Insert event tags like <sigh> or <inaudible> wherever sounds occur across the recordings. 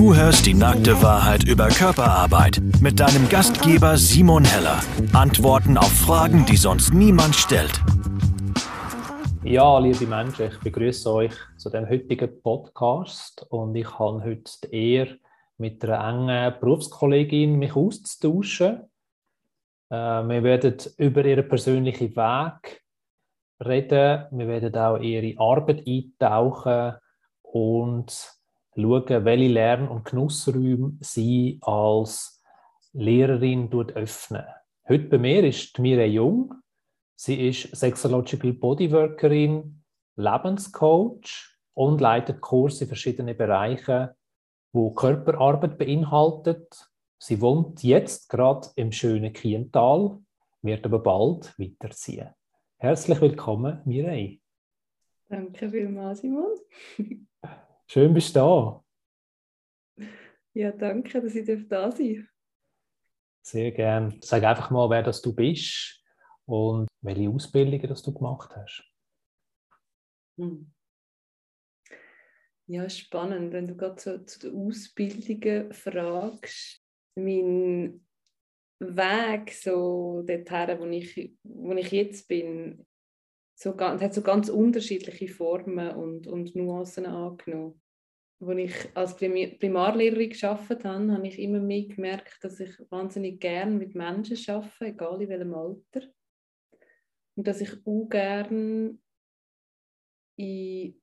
Du hörst die nackte Wahrheit über Körperarbeit mit deinem Gastgeber Simon Heller. Antworten auf Fragen, die sonst niemand stellt. Ja, liebe Menschen, ich begrüße euch zu dem heutigen Podcast und ich habe heute die Ehre, mit einer engen Berufskollegin mich auszutauschen. Äh, wir werden über ihren persönlichen Weg reden, wir werden auch ihre Arbeit eintauchen und schauen, welche Lern- und Genussräume sie als Lehrerin öffnen. Heute bei mir ist Mireille Jung. Sie ist Sexological Bodyworkerin, Lebenscoach und leitet Kurse in verschiedenen Bereichen, wo Körperarbeit beinhaltet. Sie wohnt jetzt gerade im schönen Kiental, wird aber bald weiterziehen. Herzlich willkommen, Mireille. Danke vielmals, Simon. <laughs> Schön bist du da. Ja, danke, dass ich da sein darf. Sehr gern. Sag einfach mal, wer das du bist und welche Ausbildungen das du gemacht hast. Hm. Ja, spannend, wenn du gerade so zu den Ausbildungen fragst. Mein Weg so dorthin, wo ich, wo ich jetzt bin, so, hat so ganz unterschiedliche Formen und, und Nuancen angenommen. Als ich als Primarlehrerin gearbeitet habe, habe ich immer mehr gemerkt, dass ich wahnsinnig gerne mit Menschen arbeite, egal in welchem Alter. Und dass ich auch gerne in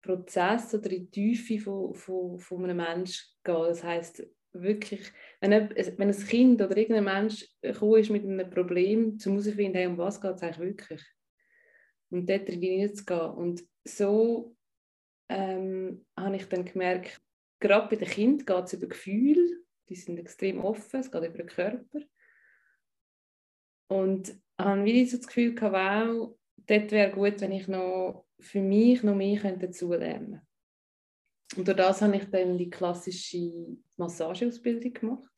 Prozess oder in die Tiefe von, von, von einem Menschen gehe. Das heisst, wirklich, wenn ein, wenn ein Kind oder irgendein Mensch ist mit einem Problem, zu herausfinden, hey, um was geht es eigentlich wirklich? Und dort reinzugehen. Und so ähm, habe ich dann gemerkt, gerade bei den Kindern geht es über Gefühle, die sind extrem offen, es geht über den Körper. Und habe wieder so das Gefühl gehabt, wow, dort wäre gut, wenn ich noch für mich noch mehr dazulernen könnte. Und durch das habe ich dann die klassische Massageausbildung gemacht.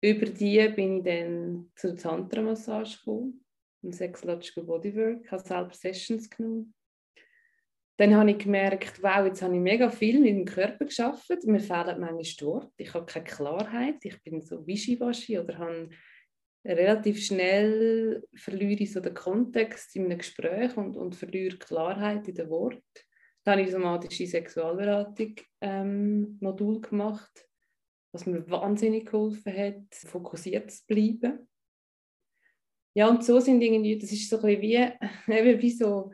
Über die bin ich dann zur Tantra-Massage gekommen, im Sexological Bodywork, habe selber Sessions genommen. Dann habe ich gemerkt, wow, jetzt habe ich mega viel mit dem Körper geschafft. Mir fehlen manchmal Worte. Ich habe keine Klarheit. Ich bin so wischiwaschi oder habe relativ schnell verliere ich so den Kontext in einem Gespräch und, und verliere Klarheit in den Worten. Dann habe ich somatische Sexualberatung ähm, gemacht, was mir wahnsinnig geholfen hat, fokussiert zu bleiben. Ja, und so sind irgendwie, das ist so ein wie, <laughs> wie so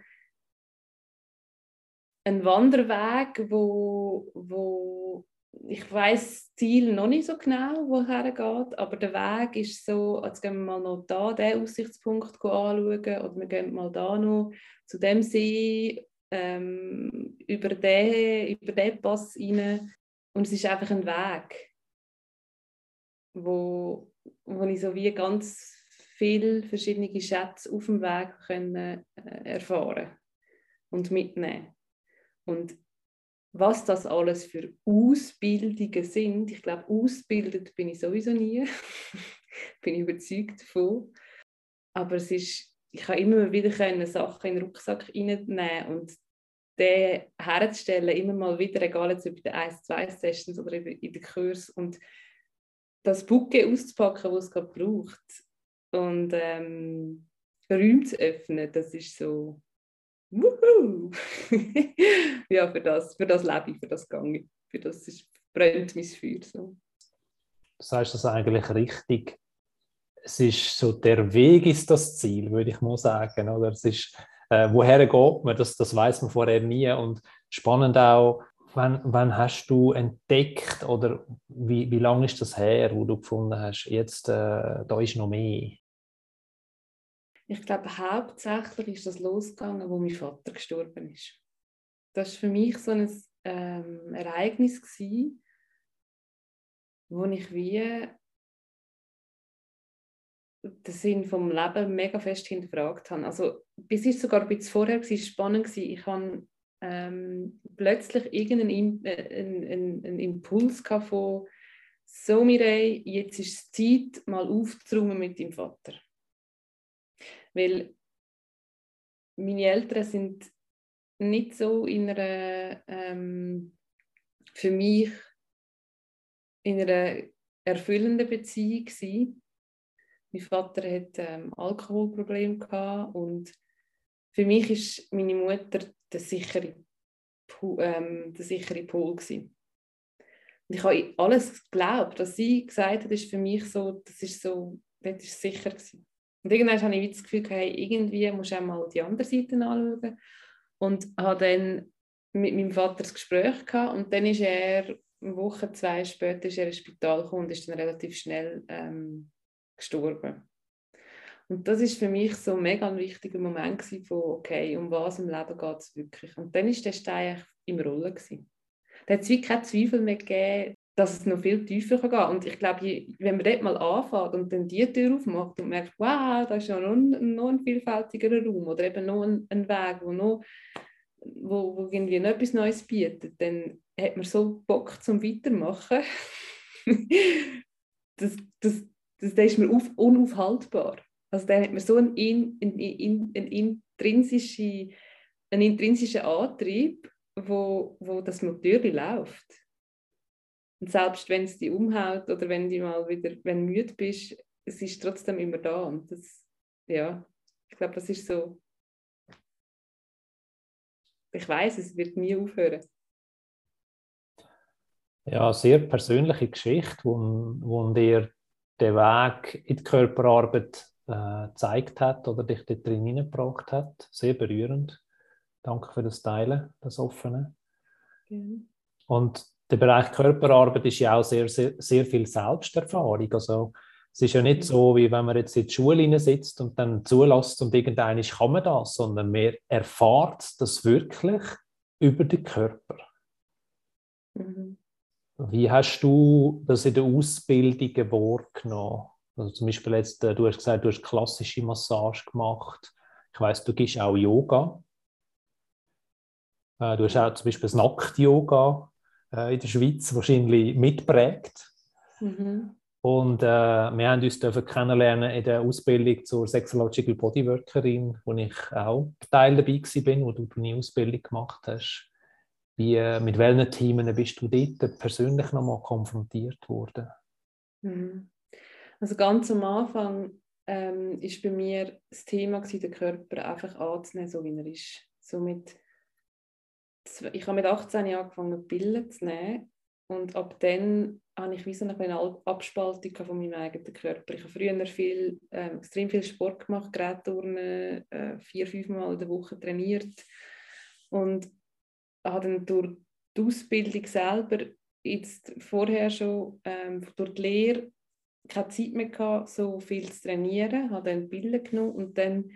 ein Wanderweg, wo, wo ich weiß das Ziel noch nicht so genau, woher geht, aber der Weg ist so, jetzt gehen wir mal noch da den Aussichtspunkt anschauen oder wir gehen mal da noch zu dem See ähm, über, den, über den Pass rein. Und es ist einfach ein Weg, wo, wo ich so wie ganz viele verschiedene Schätze auf dem Weg können, äh, erfahren und mitnehmen. Und was das alles für Ausbildungen sind, ich glaube, ausgebildet bin ich sowieso nie, <laughs> bin ich überzeugt davon. Aber es ist ich kann immer wieder können Sachen in den Rucksack reinnehmen und den herzustellen, immer mal wieder, egal jetzt über die 1-2-Sessions oder in den Kurs und das Bucke auszupacken, was es gerade braucht und ähm, Räume zu öffnen, das ist so Wuhu! <laughs> ja, für das, für das lebe ich, für das gehe für das ist, brennt mein Feuer so. Du sagst das eigentlich richtig es ist so, der Weg ist das Ziel, würde ich mal sagen. Oder? Es ist, äh, woher geht man, das, das weiß man vorher nie. Und spannend auch, wann, wann hast du entdeckt oder wie, wie lange ist das her, wo du gefunden hast, jetzt äh, da ist noch mehr? Ich glaube, hauptsächlich ist das losgegangen, wo mein Vater gestorben ist. Das war für mich so ein ähm, Ereignis, gewesen, wo ich wie den Sinn vom Leben mega fest hinterfragt habe. Also bis ist sogar bisschen vorher war spannend gewesen. Ich habe ähm, plötzlich irgendeinen äh, einen, einen, Impuls von so Mireille, jetzt ist es Zeit, mal aufzuräumen mit deinem Vater. Weil meine Eltern sind nicht so in einer ähm, für mich in einer erfüllenden Beziehung gewesen. Mein Vater hat ähm, Alkoholprobleme gehabt und für mich ist meine Mutter der sichere, ähm, der sichere Pol gewesen. Und ich habe alles geglaubt, was sie gesagt hat, ist für mich so, das ist so, das ist sicher gewesen. Und irgendwann habe ich das Gefühl, hey, irgendwie muss ich mal die andere Seite anschauen. Und habe dann mit meinem Vater das Gespräch gehabt und dann ist er eine Woche, zwei später ist er ins Spital gekommen und ist dann relativ schnell ähm, gestorben. Und das ist für mich so ein mega wichtiger Moment gewesen, von, okay, um was im Leben geht es wirklich. Und dann ist der Stein im Rollen gewesen. Da hat es wie keinen Zweifel mehr gegeben, dass es noch viel tiefer kann gehen. Und ich glaube, wenn man dort mal anfängt und dann die Tür aufmacht und merkt, wow, da ist ja noch ein, noch ein vielfältigerer Raum oder eben noch ein, ein Weg, wo noch wo, wo irgendwie noch etwas Neues bietet, dann hat man so Bock zum Weitermachen. <laughs> das, das, das, das ist mir auf, unaufhaltbar. Also dann hat man so einen, in, einen, einen, intrinsischen, einen intrinsischen Antrieb, wo, wo das natürlich läuft. Und selbst wenn es dich umhaut oder wenn du mal wieder wenn du müde bist, es ist trotzdem immer da. Und das, ja, ich glaube, das ist so. Ich weiß, es wird nie aufhören. Ja, sehr persönliche Geschichte, wo, wo dir den Weg in die Körperarbeit äh, gezeigt hat oder dich dort drin hineingebracht hat. Sehr berührend. Danke für das Teilen, das Offene. Mhm. Und der Bereich Körperarbeit ist ja auch sehr, sehr, sehr viel Selbsterfahrung. Also, es ist ja nicht so, wie wenn man jetzt in die Schule sitzt und dann zulässt und irgendeiner kann man das, sondern man erfahrt das wirklich über den Körper. Mhm. Wie hast du das in der Ausbildung wahrgenommen? Also zum Beispiel jetzt, äh, du hast gesagt, du hast klassische Massage gemacht. Ich weiß, du gibst auch Yoga. Äh, du hast auch zum Beispiel das Nackt-Yoga äh, in der Schweiz wahrscheinlich mitprägt. Mhm. Und äh, wir haben uns dürfen kennenlernen in der Ausbildung zur Sexological Bodyworkerin, wo ich auch Teil dabei war, wo du deine Ausbildung gemacht hast. Wie, äh, mit welchen Themen bist du dort persönlich nochmal konfrontiert worden? Mhm. Also ganz am Anfang ähm, ist bei mir das Thema gewesen, den Körper einfach anzunehmen, so wie er ist. So mit, ich habe mit 18 Jahren angefangen, Pillen zu nehmen. Und ab dann habe ich wie so eine Abspaltung von meinem eigenen Körper. Ich habe früher viel, äh, extrem viel Sport gemacht, Gerätturnen, äh, vier, fünf Mal in der Woche trainiert. Und habe dann durch die Ausbildung selber jetzt vorher schon ähm, durch die Lehre keine Zeit mehr gehabt, so viel zu trainieren, habe dann Bilder genommen und dann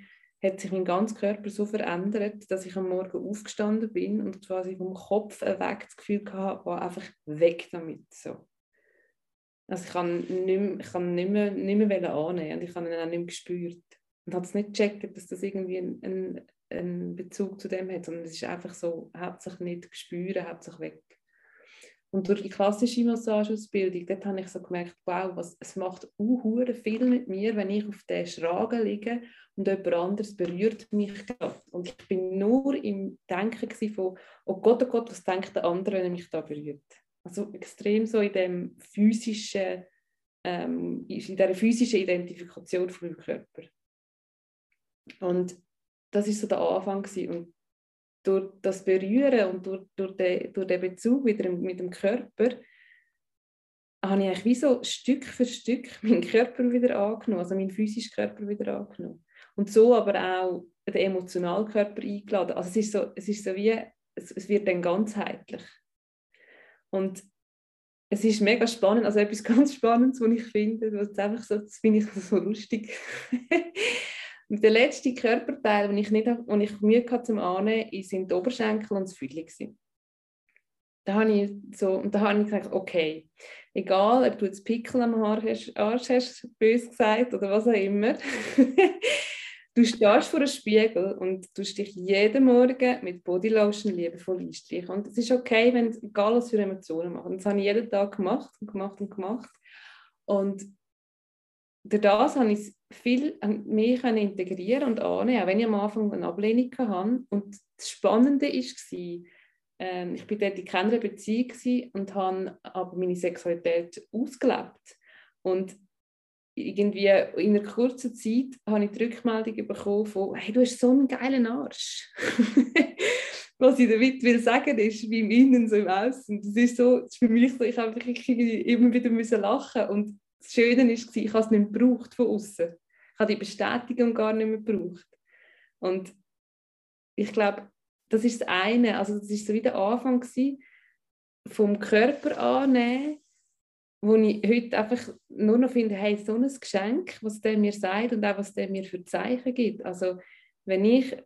hat sich mein ganzer Körper so verändert, dass ich am Morgen aufgestanden bin und quasi vom Kopf weg das Gefühl hatte, war einfach weg damit. So. Also ich kann nicht mehr, ich nicht mehr, nicht mehr annehmen und ich habe ihn auch nicht mehr gespürt. Und habe es nicht gecheckt, dass das irgendwie einen, einen Bezug zu dem hat, sondern es ist einfach so, hat sich nicht gespürt, hat sich weg. Und durch die klassische Massageausbildung, dort habe ich so gemerkt, wow, was, es macht uh, viel mit mir, wenn ich auf der Schragen liege und jemand anderes berührt mich gerade. Und ich bin nur im Denken von, oh Gott, oh Gott, was denkt der andere, wenn er mich da berührt? Also extrem so in dem physischen, ähm, in dieser physischen Identifikation von meinem Körper. Und das ist so der Anfang gewesen. Und durch das Berühren und durch, durch, den, durch den Bezug wieder mit dem Körper habe ich eigentlich wie so Stück für Stück <laughs> meinen Körper wieder angenommen, also meinen physischen Körper wieder angenommen. Und so aber auch den emotionalen Körper eingeladen. Also es ist so, es ist so wie, es, es wird dann ganzheitlich. Und es ist mega spannend, also etwas <laughs> ganz Spannendes, was ich finde, was einfach so, das finde ich so lustig. <laughs> Und der letzte Körperteil, den ich, nicht, den ich Mühe hatte zum Annehmen, sind die Oberschenkel und das Füdli. Da habe ich so, und da habe ich gesagt, okay, egal, ob du jetzt Pickel am Haar hast, Arsch hast, bös gesagt, oder was auch immer, <laughs> du stehst vor einem Spiegel und du dich jeden Morgen mit Bodylotion liebevoll einstreichen. Und es ist okay, wenn egal was für Emotionen machen. Das habe ich jeden Tag gemacht und gemacht und gemacht. Und durch das habe ich viel mehr integrieren und annehmen, auch wenn ich am Anfang eine Ablehnung hatte. Und das Spannende war, ähm, ich bin dort in keiner Beziehung und habe aber meine Sexualität ausgelebt. Und irgendwie in einer kurzen Zeit habe ich die Rückmeldung bekommen von «Hey, du hast so einen geilen Arsch!» <laughs> Was ich damit will sagen ist, wie im Innen, so im Außen. Das ist so, das ist für mich so, ich habe immer wieder müssen lachen und das Schöne ist, ich habe es nicht gebraucht von außen. Ich habe die Bestätigung gar nicht mehr gebraucht. Und ich glaube, das ist das eine, also das ist so wie der Anfang vom Körper annehmen, wo ich heute einfach nur noch finde, hey, so ein Geschenk, was der mir sagt und auch was der mir für Zeichen gibt. Also wenn ich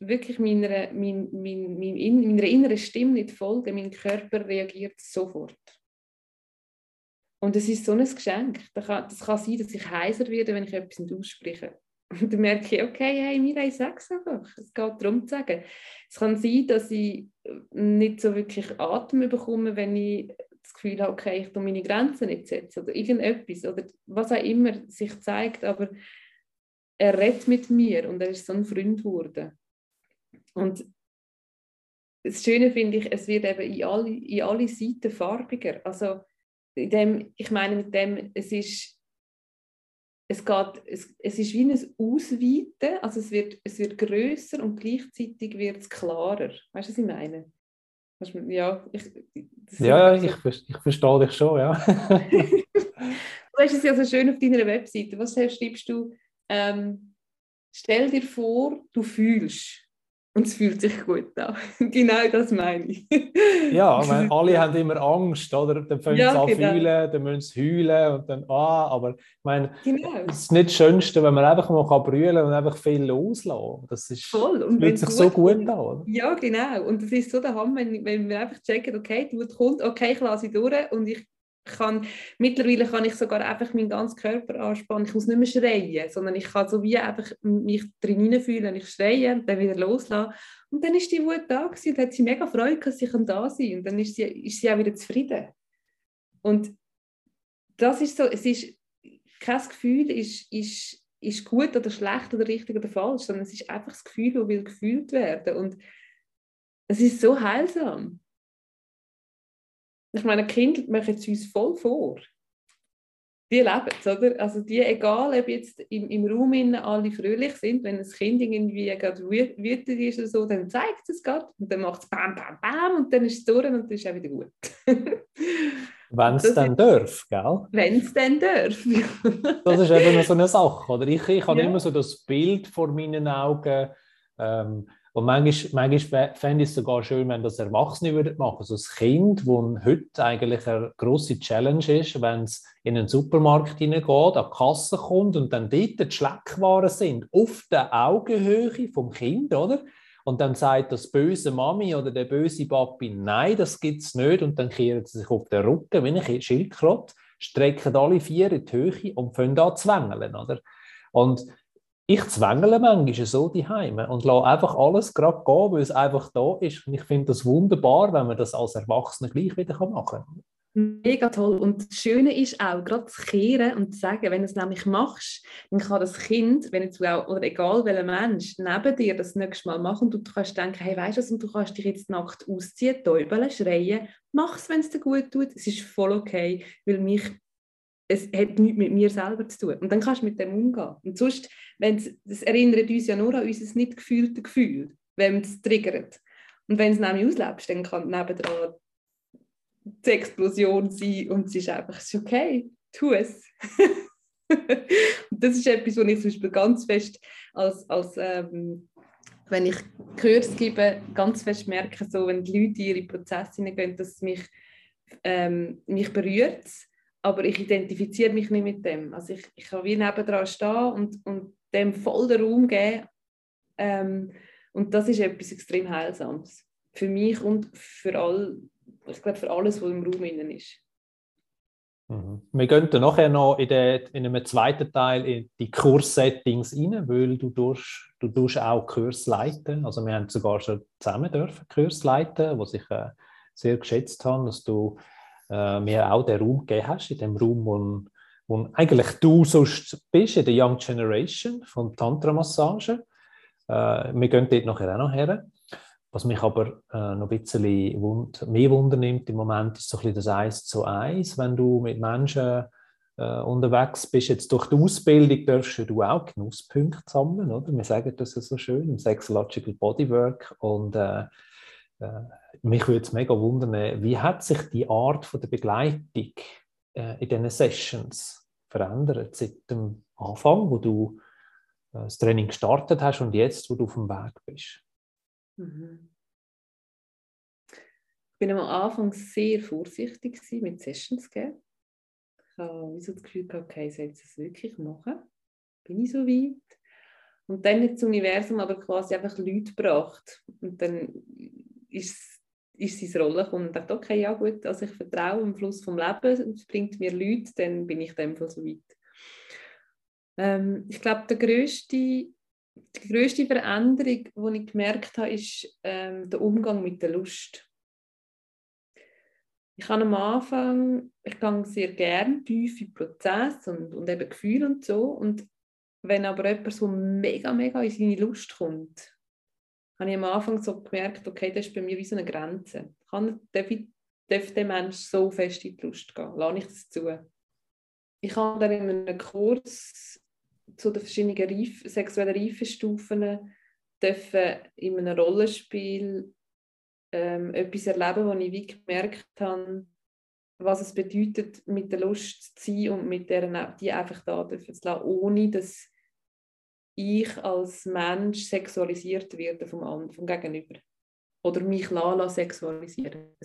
wirklich meiner, mein, mein, mein, meiner inneren Stimme nicht folge, mein Körper reagiert sofort. Und es ist so ein Geschenk. Das kann, das kann sein, dass ich heiser werde, wenn ich etwas nicht ausspreche. <laughs> Und dann merke ich, okay, hey, Mira, ich sage es einfach. Es geht darum zu sagen. Es kann sein, dass ich nicht so wirklich Atem bekomme, wenn ich das Gefühl habe, okay, ich meine Grenzen nicht setzen oder irgendetwas oder was auch immer sich zeigt, aber er redet mit mir und er ist so ein Freund geworden. Und das Schöne finde ich, es wird eben in alle, in alle Seiten farbiger. Also dem, ich meine mit dem, es ist es, geht, es, es ist wie ein Ausweiten, also es wird, es wird grösser und gleichzeitig wird es klarer. Weißt du, was ich meine? Ja, ich, ja, ich, ich verstehe dich schon, ja. <laughs> du hast es ja so schön auf deiner Webseite. Was schreibst du? Ähm, stell dir vor, du fühlst. Und es fühlt sich gut an. <laughs> genau das meine ich. ja, meine, alle haben immer Angst, oder? Dann fangen ja, sie an genau. fühlen, dann müssen sie heulen und dann, ah, aber ich meine, genau. es ist nicht das Schönste, wenn man einfach mal kann brüllen und einfach viel loslassen Das ist, Voll. Und fühlt sich so gut an, oder? Ja, genau. Und das ist so der Hammer, wenn, wenn wir einfach checken, okay, du kommt, okay, ich lasse sie durch und ich kann, mittlerweile kann ich sogar einfach meinen ganzen Körper anspannen. Ich muss nicht mehr schreien, sondern ich kann so wie einfach mich drin fühlen. Ich schreie und dann wieder loslassen. Und dann ist die Wut da gewesen und hat sie mega Freude, dass sie da sein. Und dann ist sie, ist sie auch wieder zufrieden. Und das ist so, es ist, kein Gefühl ist, ist, ist gut oder schlecht oder richtig oder falsch, sondern es ist einfach das Gefühl, das will gefühlt werden. Und es ist so heilsam. Ich meine, Kinder machen es uns voll vor. Die leben es, oder? Also die, egal ob jetzt im, im Raum alle fröhlich sind, wenn ein Kind irgendwie gerade wütend ist oder so, dann zeigt es gerade und dann macht es bam, bam, bam und dann ist es durch und dann ist es auch wieder gut. <laughs> Wenn es dann darf, gell? Wenn es dann darf. das ist eben so eine Sache, oder? Ich, ich habe ja. immer so das Bild vor meinen Augen, ähm, und manchmal, manchmal fände ich es sogar schön, wenn das Erwachsene würden machen. Also das Kind, wo heute eigentlich eine grosse Challenge ist, wenn es in einen Supermarkt hineingeht, an die Kasse kommt und dann dort die Schleckwaren sind, auf der Augenhöhe vom Kind, oder? Und dann sagt das böse Mami oder der böse Papi, nein, das gibt es nicht. Und dann kehren sie sich auf den Rücken, wie ein Schildkröte, strecken alle vier in die Höhe und fangen an zu zwängeln, oder? Und ich zwängle manchmal so die Heime und lasse einfach alles gerade gehen, weil es einfach da ist. Und ich finde das wunderbar, wenn man das als Erwachsener gleich wieder machen kann. Mega toll. Und das Schöne ist auch, gerade zu kehren und zu sagen, wenn du es nämlich machst, dann kann das Kind, wenn jetzt auch, oder egal welcher Mensch, neben dir das nächste Mal machen und du kannst denken, hey, weißt du was, und du kannst dich jetzt nackt ausziehen, täubeln, schreien, mach es, wenn es dir gut tut. Es ist voll okay, weil mich es hat nichts mit mir selber zu tun. Und dann kannst du mit dem umgehen. Und sonst, wenn's, das erinnert uns ja nur an unser nicht gefühltes Gefühl, wenn es triggert. Und wenn es nämlich auslebst, dann kann nebendran die Explosion sein und es ist einfach es ist okay, tu es. <laughs> das ist etwas, was ich zum Beispiel ganz fest als, als ähm, wenn ich Kurs gebe, ganz fest merke, so, wenn die Leute in ihre Prozesse hineingehen, dass es mich, ähm, mich berührt aber ich identifiziere mich nicht mit dem. Also ich, ich kann wie nebendran stehen und, und dem voll den Raum geben. Ähm, und das ist etwas extrem Heilsames. Für mich und für, all, ich glaube, für alles, was im Raum innen ist. Mhm. Wir gehen dann nachher noch in, der, in einem zweiten Teil in die Kurssettings rein, weil du durch, du tust auch Kurs leiten. Also wir haben sogar schon zusammen dürfen Kurs leiten, was ich äh, sehr geschätzt habe, dass du äh, mir auch den Raum gegeben hast, in dem Raum, wo, wo eigentlich du sonst bist, in der Young Generation von Tantra-Massage. Äh, wir gehen dort nachher auch noch her. Was mich aber äh, noch ein bisschen wund mehr Wunder nimmt im Moment, ist so ein bisschen das Eins zu Eins, wenn du mit Menschen äh, unterwegs bist. Jetzt durch die Ausbildung darfst du auch Genusspunkte sammeln, oder? Wir sagen das ja so schön im Sexological Bodywork und äh, mich würde es mega wundern, wie hat sich die Art von der Begleitung äh, in diesen Sessions verändert seit dem Anfang, wo du äh, das Training gestartet hast und jetzt, wo du auf dem Weg bist? Mhm. Ich bin am Anfang sehr vorsichtig mit Sessions geben. Ich habe so das Gefühl, okay, ich soll es wirklich machen? Bin ich so weit? Und dann hat das Universum aber quasi einfach Leute gebracht. Und dann ist, ist seine Rolle gekommen und dachte, okay, ja gut, also ich vertraue im Fluss vom Leben, es bringt mir Leute, dann bin ich dem Fall so weit. Ähm, ich glaube, der größte die größte Veränderung, die ich gemerkt habe, ist ähm, der Umgang mit der Lust. Ich habe am Anfang, ich gehe sehr gerne tief in Prozess und, und eben Gefühle und so. Und wenn aber jemand so mega, mega in seine Lust kommt, habe ich am Anfang so gemerkt, okay, das ist bei mir wie so eine Grenze. Kann, darf, ich, darf der Mensch so fest in die Lust gehen? Lasse ich das zu? Ich habe dann in einem Kurs zu den verschiedenen Reif sexuellen Reifestufen dürfen in einem Rollenspiel ähm, etwas erleben, wo ich wie gemerkt habe, was es bedeutet, mit der Lust zu sein und mit der, die einfach da dürfen zu lassen, ohne dass ich als Mensch sexualisiert werde vom, vom Gegenüber. Oder mich lassen sexualisieren.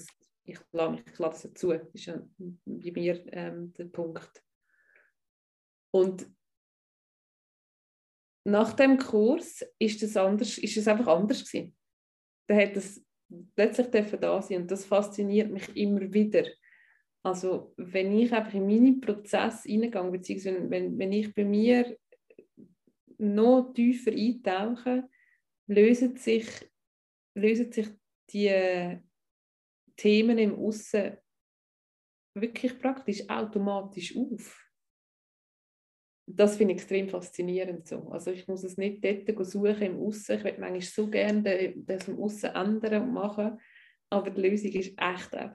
Ich lasse, mich, ich lasse das zu. Das ist ja bei mir ähm, der Punkt. Und nach dem Kurs ist es anders, ist es einfach anders gewesen. Da hat es plötzlich da sein und das fasziniert mich immer wieder. Also wenn ich einfach in meinen Prozess hineingehe, beziehungsweise wenn, wenn ich bei mir noch tiefer eintauche, lösen sich, lösen sich die Themen im Aussen wirklich praktisch automatisch auf das finde ich extrem faszinierend so. Also ich muss es nicht dort suchen im Aussen. Ich würde manchmal so gerne das im Aussen ändern und machen, aber die Lösung ist echt einfach.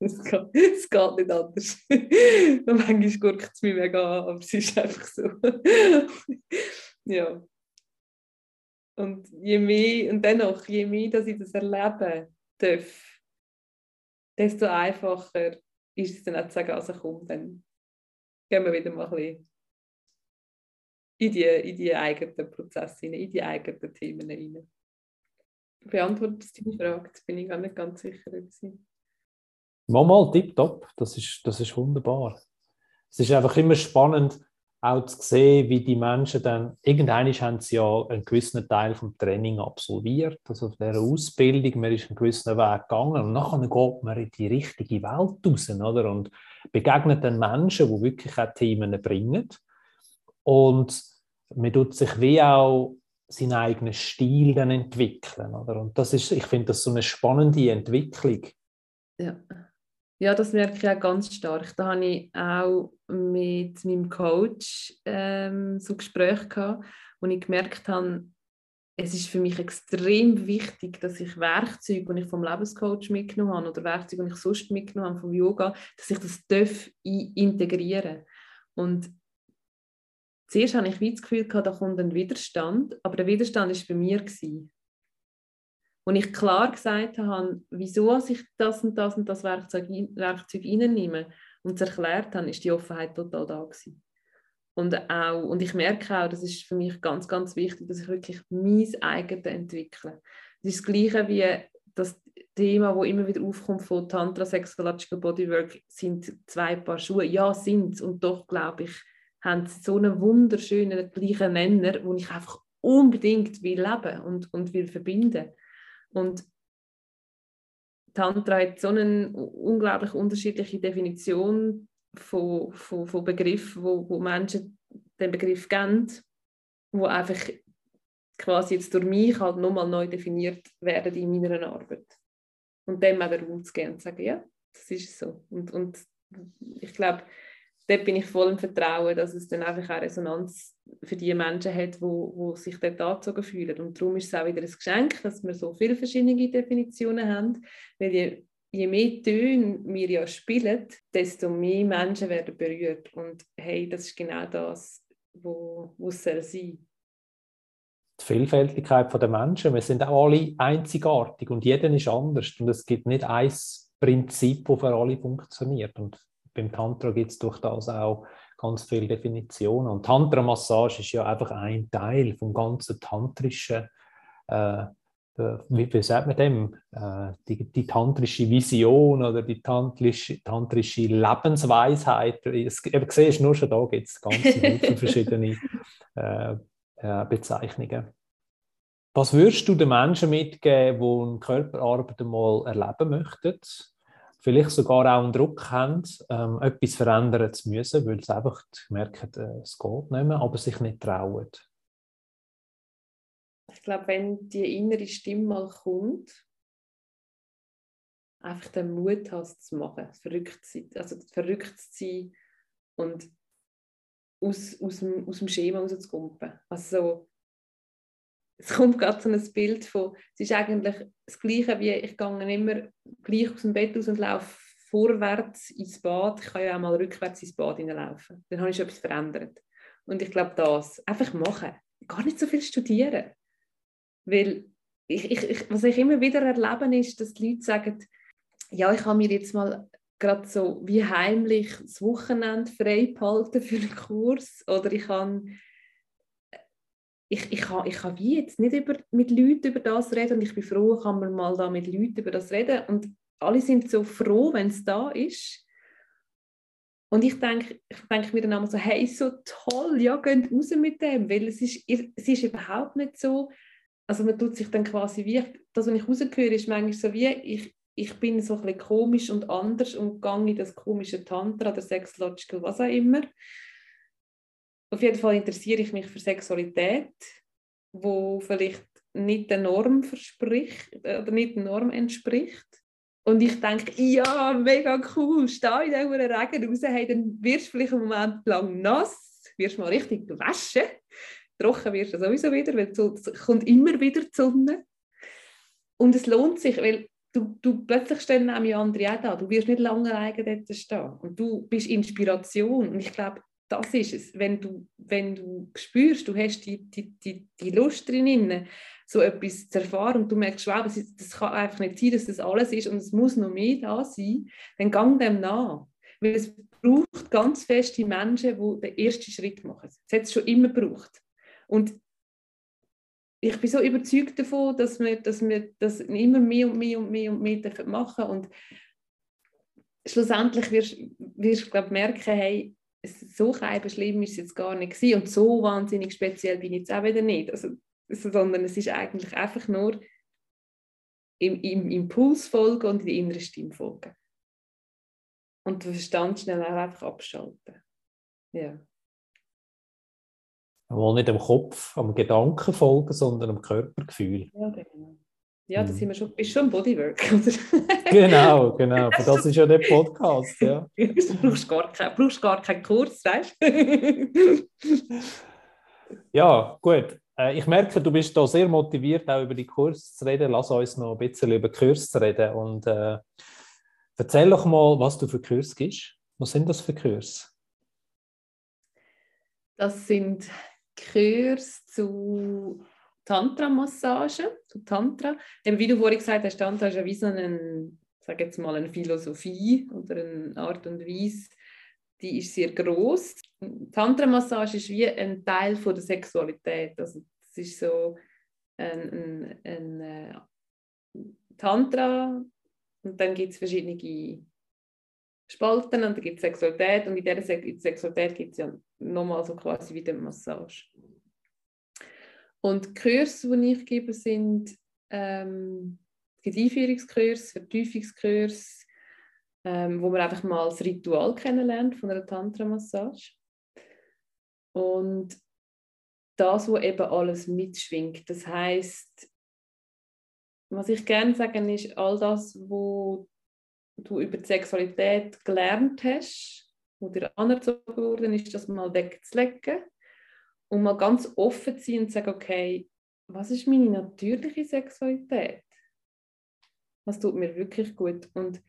<laughs> es, geht, nicht anders. <laughs> manchmal guckt es mich mega an, aber es ist einfach so. <laughs> ja. Und je mehr, und dennoch, je mehr, dass ich das erleben darf, desto einfacher ist es dann auch zu sagen, also komm, dann gehen wir wieder mal ein bisschen in die, in die eigenen Prozesse, in die eigenen Themen hinein. Beantwortet deine Frage? Jetzt bin ich gar nicht ganz sicher. Mal, mal, tipptopp. Das ist, das ist wunderbar. Es ist einfach immer spannend, auch zu sehen, wie die Menschen dann, irgendwann haben sie ja einen gewissen Teil vom Training absolviert, also der Ausbildung, man ist einen gewissen Weg gegangen und nachher geht man in die richtige Welt raus, oder? Und begegnet dann Menschen, die wirklich auch Themen bringen und man tut sich wie auch seinen eigenen Stil dann entwickeln. Oder? Und das ist, ich finde das so eine spannende Entwicklung. Ja. Ja, das merke ich auch ganz stark. Da habe ich auch mit meinem Coach ähm, so Gespräche gehabt, wo ich gemerkt habe, es ist für mich extrem wichtig, dass ich Werkzeuge, die ich vom Lebenscoach mitgenommen habe oder Werkzeuge, die ich sonst mitgenommen habe vom Yoga, dass ich das darf integrieren Und zuerst hatte ich das Gefühl, da kommt ein Widerstand, aber der Widerstand war bei mir. Und ich klar gesagt habe, wieso ich das und das und das Werkzeug, Werkzeug reinnehme und es erklärt habe, ist die Offenheit total da gewesen. Und, auch, und ich merke auch, das ist für mich ganz, ganz wichtig, dass ich wirklich mein eigenes entwickle. Das ist das Gleiche wie das Thema, wo immer wieder aufkommt von Tantra, Sexological Bodywork, sind zwei Paar Schuhe. Ja, sind. Und doch glaube ich, haben so einen wunderschönen gleichen Nenner, wo ich einfach unbedingt will leben und, und will verbinden. Und Tantra hat so eine unglaublich unterschiedliche Definition von, von, von Begriffen, wo, wo Menschen den Begriff kennen, wo einfach quasi jetzt durch mich halt nochmal neu definiert werden in meiner Arbeit. Und dem auch den Raum zu geben und zu sagen, ja, das ist so. Und, und ich glaube, dort bin ich voll im Vertrauen, dass es dann einfach eine Resonanz für die Menschen hat, wo, wo sich dort angezogen fühlen. Und darum ist es auch wieder ein Geschenk, dass wir so viele verschiedene Definitionen haben, weil je, je mehr Töne wir ja spielen, desto mehr Menschen werden berührt. Und hey, das ist genau das, wo, wo es sein die Vielfältigkeit der Menschen. Wir sind auch alle einzigartig und jeder ist anders. Und es gibt nicht ein Prinzip, das für alle funktioniert. Und beim Tantra gibt es durch das auch ganz viele Definitionen. Und Tantra-Massage ist ja einfach ein Teil vom ganzen tantrischen, äh, äh, wie, wie sagt man dem, äh, die, die, tantrische Vision oder die tantrische, tantrische Lebensweisheit. Es, eben, siehst, nur schon da gibt es ganz viele <laughs> verschiedene äh, äh, Bezeichnungen. Was würdest du den Menschen mitgeben, die eine Körperarbeit einmal erleben möchten? Vielleicht sogar auch einen Druck haben, ähm, etwas verändern zu müssen, weil sie einfach merken, äh, es geht nicht mehr, aber sich nicht trauen. Ich glaube, wenn die innere Stimme mal kommt, einfach den Mut hast zu machen, verrückt zu sein, also verrückt zu sein und aus, aus, dem, aus dem Schema rauszukumpen. Also es kommt gerade so ein Bild von, es ist eigentlich das Gleiche wie, ich gehe immer gleich aus dem Bett aus und laufe vorwärts ins Bad. Ich kann ja auch mal rückwärts ins Bad hineinlaufen. Dann habe ich etwas verändert. Und ich glaube, das einfach machen. Gar nicht so viel studieren. Weil ich, ich, was ich immer wieder erlebe, ist, dass die Leute sagen, ja, ich habe mir jetzt mal gerade so wie heimlich das Wochenende frei für einen Kurs oder ich kann ich, ich, kann, ich kann wie jetzt nicht über, mit Leuten über das reden und ich bin froh, kann man mal da mit Leuten über das reden und alle sind so froh, wenn es da ist. Und ich denke, ich denke mir dann einmal so, hey, so toll, ja, geht raus mit dem, weil es ist, es ist überhaupt nicht so, also man tut sich dann quasi wie, das, was ich rausgehöre, ist manchmal so wie, ich, ich bin so ein bisschen komisch und anders und gehe in das komische Tantra oder Sexlogical, was auch immer. Auf jeden Fall interessiere ich mich für Sexualität, wo vielleicht nicht der Norm verspricht oder nicht der Norm entspricht. Und ich denke, ja, mega cool, steh in diesem Regen raus, hey, dann wirst du vielleicht einen Moment lang nass, wirst mal richtig gewaschen, trocken wirst du sowieso wieder, weil es kommt immer wieder die Sonne. Und es lohnt sich, weil du, du plötzlich stehen nämlich andere auch da. Du wirst nicht lange alleine dort stehen. Und du bist Inspiration. Und ich glaube, das ist es. Wenn du, wenn du spürst, du hast die, die, die, die Lust drin, so etwas zu erfahren und du merkst, wow, das, ist, das kann einfach nicht sein, dass das alles ist und es muss noch mehr da sein, dann gang dem nach. Weil es braucht ganz feste Menschen, die den ersten Schritt machen. Das hat es schon immer gebraucht. Und ich bin so überzeugt davon, dass wir, dass wir das immer mehr und mehr und mehr und mehr machen und schlussendlich wirst du merken, hey, so schlimm ist es jetzt gar nicht gewesen. und so wahnsinnig speziell bin ich jetzt auch wieder nicht. Also, sondern es ist eigentlich einfach nur im, im Impuls folgen und in die innere Stimme folgen. Und den Verstand schnell auch einfach abschalten. Ja. Mal nicht am Kopf, am Gedanken folgen, sondern am Körpergefühl. Ja, genau. Ja, da mhm. sind wir schon, bist schon Bodywork, <laughs> oder? genau, genau. Für das ist ja der Podcast, ja. <laughs> du brauchst gar, kein, brauchst gar keinen Kurs, weißt du? <laughs> ja, gut. Äh, ich merke, du bist da sehr motiviert, auch über die Kurs zu reden. Lass uns noch ein bisschen über Kurs zu reden. Und äh, erzähl doch mal, was du für Kurs gibst. Was sind das für Kurs? Das sind Kurs zu Tantra-Massage, zu Tantra. Eben, wie du vorhin gesagt hast, Tantra ist ja wie so eine, sag jetzt mal, eine Philosophie oder eine Art und Weise, die ist sehr groß. Tantra-Massage ist wie ein Teil von der Sexualität. Also es ist so ein, ein, ein äh, Tantra und dann gibt es verschiedene Spalten und dann gibt es Sexualität und in dieser Sexualität gibt es ja nochmal so quasi wie die Massage. Und die Kurse, die ich gebe, sind ähm, Einführungskurse, Vertiefungskurse, ähm, wo man einfach mal das Ritual kennenlernt von einer Tantra-Massage. Und das, wo eben alles mitschwingt. Das heißt, was ich gerne sagen ist, all das, wo du über die Sexualität gelernt hast, wo dir anerzogen worden ist, das mal wegzulegen und mal ganz offen zu sein und zu sagen, okay, was ist meine natürliche Sexualität? Was tut mir wirklich gut und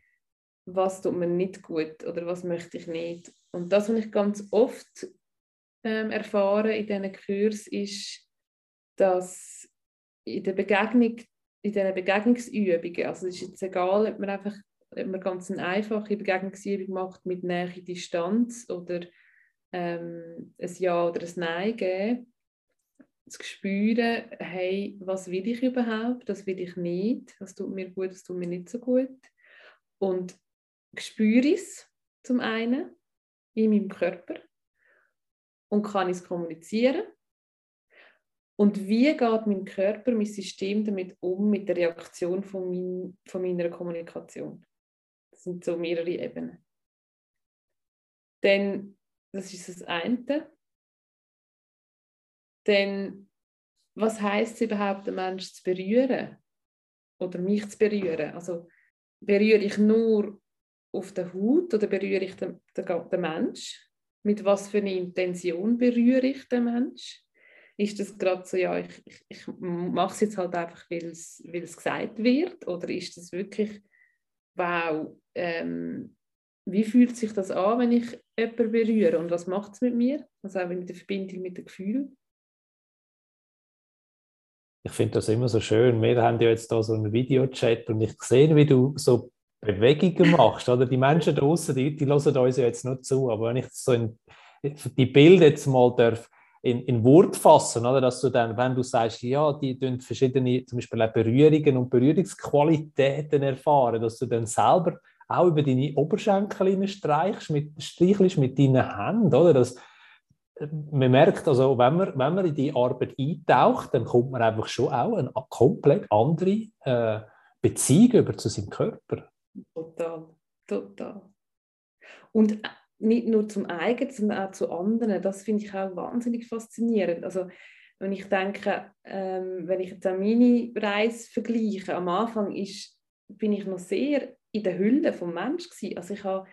was tut mir nicht gut oder was möchte ich nicht? Und das, was ich ganz oft ähm, erfahre in diesen Kursen, ist, dass in der Begegnung, in diesen Begegnungsübungen, also es ist jetzt egal, ob man einfach ob man ganz eine einfache Begegnungsübung macht mit Nähe Distanz oder ähm, ein Ja oder ein Nein geben, zu spüren, hey, was will ich überhaupt, das will ich nicht, was tut mir gut, was tut mir nicht so gut. Und spüre es zum einen in meinem Körper und kann es kommunizieren. Und wie geht mein Körper, mein System damit um, mit der Reaktion von, mein, von meiner Kommunikation? Das sind so mehrere Ebenen. Denn das ist das eine. Denn was heißt es überhaupt, den Menschen zu berühren oder mich zu berühren? Also berühre ich nur auf der Haut oder berühre ich den, den, den Mensch? Mit was für einer Intention berühre ich den Mensch? Ist das gerade so, ja, ich, ich, ich mache es jetzt halt einfach, weil es, weil es gesagt wird? Oder ist das wirklich, wow, ähm, wie fühlt sich das an, wenn ich jemanden berühre und was macht es mit mir? Also auch mit der Verbindung mit dem Gefühl. Ich finde das immer so schön. Wir haben ja jetzt da so einen Videochat und ich sehe, wie du so Bewegungen machst. Oder? Die Menschen draußen, die, die hören uns ja jetzt nur zu, aber wenn ich so in, die Bilder jetzt mal darf in, in Wort fassen, oder? dass du dann, wenn du sagst, ja, die tun verschiedene, zum Beispiel auch Berührungen und Berührungsqualitäten erfahren, dass du dann selber auch über deine Oberschenkel streichst, mit, streichelst mit deinen Händen, oder? Das, man merkt also, wenn man, wenn man in die Arbeit eintaucht, dann kommt man einfach schon auch eine komplett andere äh, Beziehung über zu seinem Körper. Total, total. Und äh, nicht nur zum eigenen, sondern auch zu anderen. Das finde ich auch wahnsinnig faszinierend. Also wenn ich denke, ähm, wenn ich jetzt meine Reise vergleiche, am Anfang ist, bin ich noch sehr in der Hülle vom Mensch gewesen. Also ich habe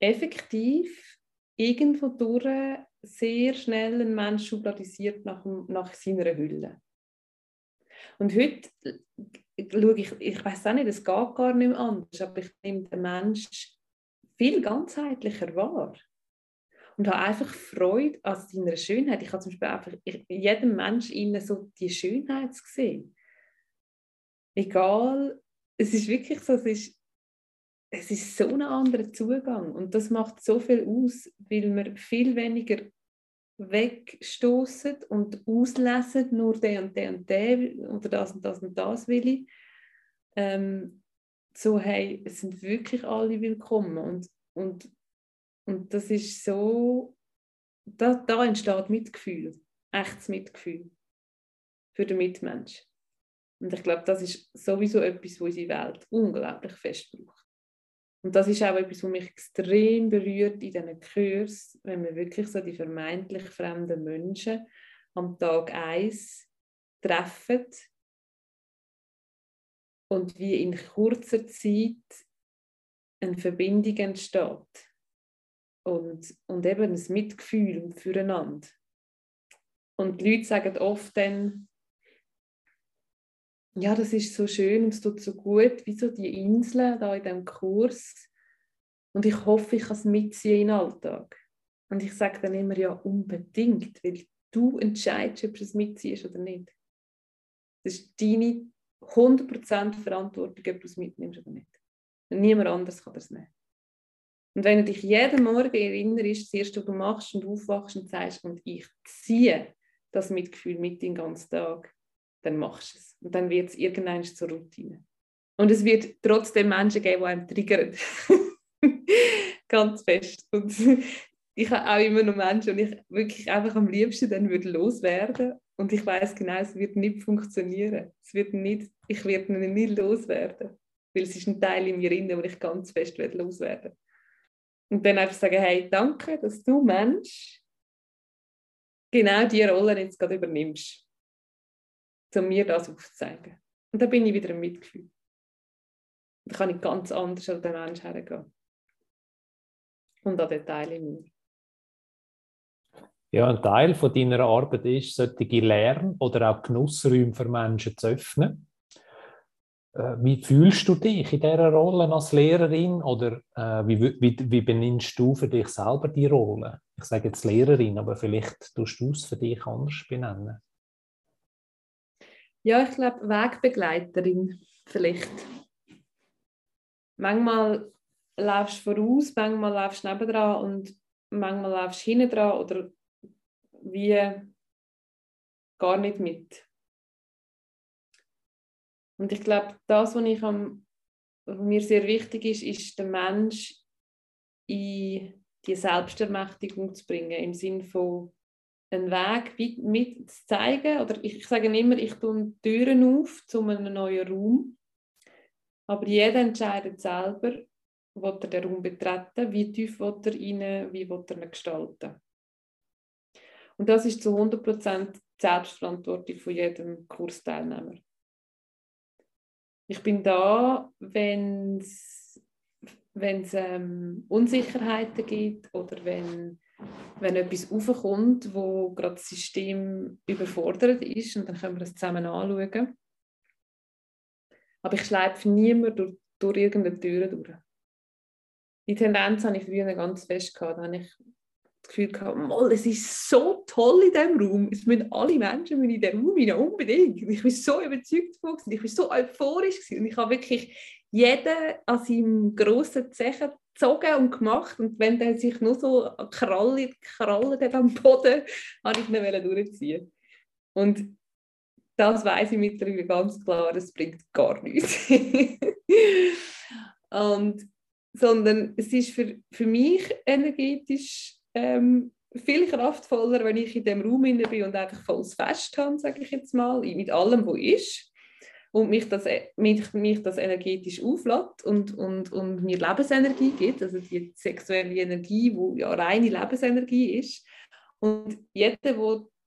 effektiv irgendwo durch sehr schnell einen Mensch schubladisiert nach, nach seiner Hülle. Und heute äh, schaue ich, ich weiß auch nicht, es geht gar nicht mehr anders, aber ich nehme den Mensch viel ganzheitlicher wahr und habe einfach Freude an seiner Schönheit. Ich habe zum Beispiel einfach in jedem Menschen so die Schönheit gesehen. Egal, es ist wirklich so, es ist es ist so ein anderer Zugang und das macht so viel aus, weil wir viel weniger wegstoßen und auslesen, nur der und der und der oder das und das und das will ich. Ähm, so, hey, es sind wirklich alle willkommen und, und, und das ist so, da, da entsteht Mitgefühl, echtes Mitgefühl für den Mitmensch. Und ich glaube, das ist sowieso etwas, was unsere Welt unglaublich fest braucht. Und das ist auch etwas, was mich extrem berührt in diesen Kurs, wenn wir wirklich so die vermeintlich fremden Menschen am Tag 1 treffen und wie in kurzer Zeit eine Verbindung entsteht und, und eben ein Mitgefühl füreinander. Und die Leute sagen oft dann, ja, das ist so schön und es tut so gut, wie so die Inseln da in diesem Kurs. Und ich hoffe, ich kann es mitziehen in den Alltag. Und ich sage dann immer, ja, unbedingt, weil du entscheidest, ob du es mitziehst oder nicht. Das ist deine 100% Verantwortung, ob du es mitnimmst oder nicht. Und niemand anders kann das nehmen. Und wenn du dich jeden Morgen erinnerst, das erste, was du machst und aufwachst und sagst, und ich ziehe das Mitgefühl mit den ganzen Tag, dann machst du es. Und dann wird es irgendwann zur Routine. Und es wird trotzdem Menschen geben, die einen triggern. <laughs> Ganz fest. Und ich habe auch immer noch Menschen, die ich wirklich einfach am liebsten dann würde loswerden. Und ich weiß genau, es wird nicht funktionieren. Es wird nicht, ich werde nie loswerden. Weil es ist ein Teil in mir drin, wo ich ganz fest werde loswerden. Und dann einfach sagen, hey, danke, dass du Mensch genau diese Rolle jetzt gerade übernimmst um mir das aufzuzeigen. Und dann bin ich wieder im Mitgefühl. Da kann ich ganz anders an den Menschen hergehen. und an den Teil in mir. Ja, ein Teil von deiner Arbeit ist, solche Lern- oder auch Genussräume für Menschen zu öffnen. Äh, wie fühlst du dich in dieser Rolle als Lehrerin oder äh, wie, wie, wie benimmst du für dich selber die Rolle? Ich sage jetzt Lehrerin, aber vielleicht tust du es für dich anders benennen. Ja, ich glaube Wegbegleiterin vielleicht. Manchmal laufst du voraus, manchmal laufst du nebendran und manchmal laufst du hinten dran oder wie gar nicht mit. Und ich glaube, das, was, ich am, was mir sehr wichtig ist, ist der Mensch in die Selbstermächtigung zu bringen, im Sinne von einen Weg mit zu zeigen. Oder ich, ich sage immer, ich tue Türen auf zu einem neuen Raum. Aber jeder entscheidet selber, will er den Raum betreten, wie tief will er rein, wie will er ihn gestalten. Und das ist zu 100% die Selbstverantwortung von jedem Kursteilnehmer. Ich bin da, wenn es ähm, Unsicherheiten gibt oder wenn, wenn etwas aufkommt, wo gerade das System überfordert ist und dann können wir das zusammen anschauen. Aber ich schleife niemand durch, durch irgendeine Tür durch. Die Tendenz habe ich früher ganz fest gehabt. Da habe ich das Gefühl gehabt, es ist so toll in diesem Raum. Es müssen alle Menschen in diesem Raum rein, unbedingt. Ich war so überzeugt davon, ich war so euphorisch und ich habe wirklich jeden an seinem grossen Zechen gezogen und gemacht und wenn der sich nur so krallt, krallt am Boden, <laughs> habe ich ihn durchziehen Und das weiß ich mittlerweile ganz klar, es bringt gar nichts. <laughs> und, sondern es ist für, für mich energetisch ähm, viel kraftvoller, wenn ich in dem Raum bin und einfach volles Fest habe, sage ich jetzt mal, mit allem, was ist. Und mich das, mich, mich das energetisch auflädt und, und, und mir Lebensenergie gibt, also die sexuelle Energie, die ja reine Lebensenergie ist. Und jeder, der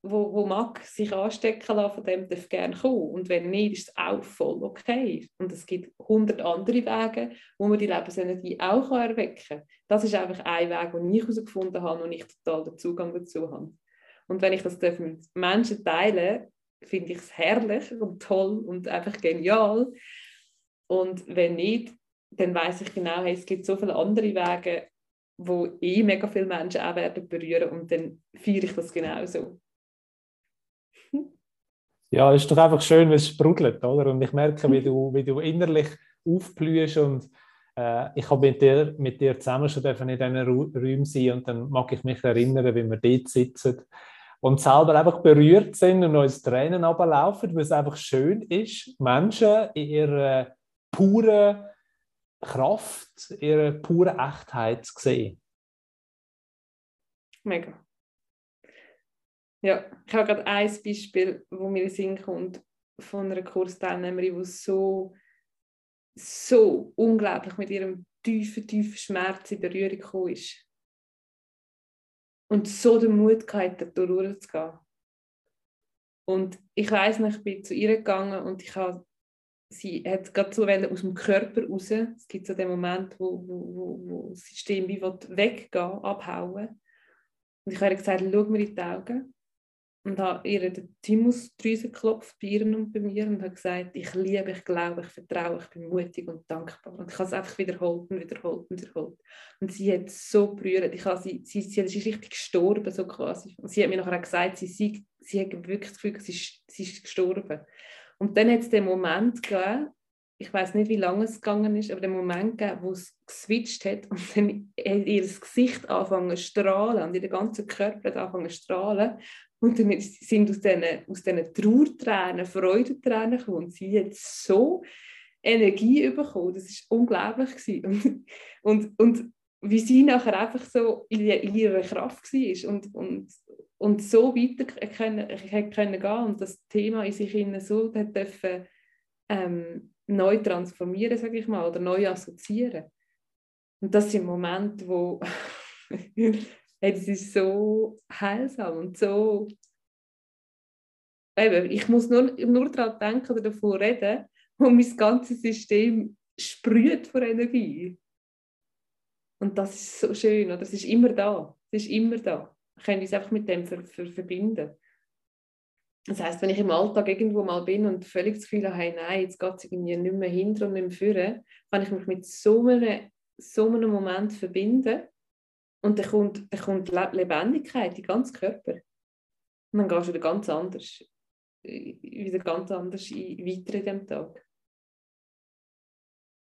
wo, wo mag sich anstecken lassen, von dem darf gerne kommen. Und wenn nicht, ist es auch voll okay. Und es gibt hundert andere Wege, wo man die Lebensenergie auch erwecken kann. Das ist einfach ein Weg, den ich herausgefunden habe und ich total den Zugang dazu habe. Und wenn ich das mit Menschen teile, finde ich es herrlich und toll und einfach genial. Und wenn nicht, dann weiß ich genau, hey, es gibt so viele andere Wege, wo eh mega viele Menschen auch werden berühren und dann feiere ich das genauso. <laughs> Ja, es ist doch einfach schön, wenn es sprudelt, oder? Und ich merke, wie du, wie du innerlich aufblühst und äh, ich habe mit dir, mit dir zusammen schon in diesen Räumen sein und dann mag ich mich erinnern, wie wir dort sitzen und selber einfach berührt sind und uns Tränen ablaufen, weil es einfach schön ist, Menschen in ihrer puren Kraft, ihrer puren Echtheit zu sehen. Mega. Ja, ich habe gerade ein Beispiel, wo mir in den Sinn kommt, von einer Kursteilnehmerin, die so, so unglaublich mit ihrem tiefen, tiefen Schmerz in Berührung gekommen ist. Und so den Mut hatte, da durchzugehen. Und ich weiß nicht, ich bin zu ihr gegangen und ich habe, sie hat gerade so aus dem Körper raus. Es gibt so den Moment, wo, wo, wo, wo das System wie weggehen, abhauen. Und ich habe gesagt, schau mir in die Augen und habe ihr den Thymusdrüse geklopft bei ihr und bei mir und habe gesagt, ich liebe, ich glaube, ich vertraue, ich bin mutig und dankbar. Und ich habe es einfach wiederholt und wiederholt und wiederholt. Und sie hat so berührt. Ich habe sie, sie, sie, sie ist richtig gestorben, so quasi. Und sie hat mir nachher gesagt, sie, sie, sie hat wirklich das Gefühl, sie ist, sie ist gestorben. Und dann hat es den Moment gegeben, ich weiß nicht, wie lange es gegangen ist, aber den Moment gegeben, wo es geswitcht hat und <laughs> dann ihr Gesicht angefangen zu strahlen und ihr ganzer Körper hat angefangen zu strahlen und dann sind aus diesen, aus diesen Trauertränen Freudentränen gekommen. Sie hat so Energie bekommen. Das war unglaublich. Und, und, und wie sie nachher einfach so in, ihrer Kraft war und, und, und so weiter können, können gehen und das Thema in sich so dürfen, ähm, neu transformieren, sage ich mal, oder neu assoziieren. Und das sind Momente, wo <laughs> es ist so heilsam und so. Ich muss nur, nur daran denken oder davon reden, und mein ganzes System sprüht vor Energie. Und das ist so schön, oder? Es ist immer da. Es ist immer da. Wir können uns einfach mit dem ver ver verbinden. Das heißt, wenn ich im Alltag irgendwo mal bin und völlig das Gefühl habe, nein, jetzt geht es irgendwie nicht mehr hinter und nicht mehr führen, kann ich mich mit so einem, so einem Moment verbinden und dann kommt, dann kommt Lebendigkeit in den ganzen Körper. Und dann gehst du wieder ganz anders, äh, wieder ganz anders weiter in diesem Tag.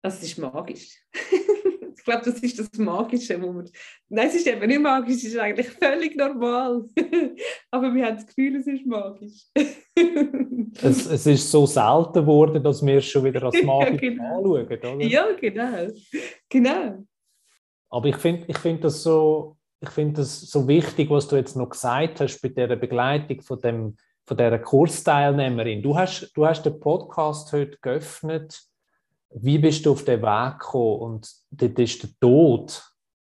Also es ist magisch. <laughs> ich glaube, das ist das Magische, wo man... Nein, es ist eben nicht magisch, es ist eigentlich völlig normal. <laughs> Aber wir haben das Gefühl, es ist magisch. <laughs> es, es ist so selten geworden, dass wir es schon wieder als magisch ja, genau. anschauen, oder? Ja, genau. genau. Aber ich finde ich find das, so, find das so wichtig, was du jetzt noch gesagt hast bei der Begleitung von, dem, von dieser Kursteilnehmerin. Du hast, du hast den Podcast heute geöffnet wie bist du auf den Weg gekommen? Und dort ist der Tod,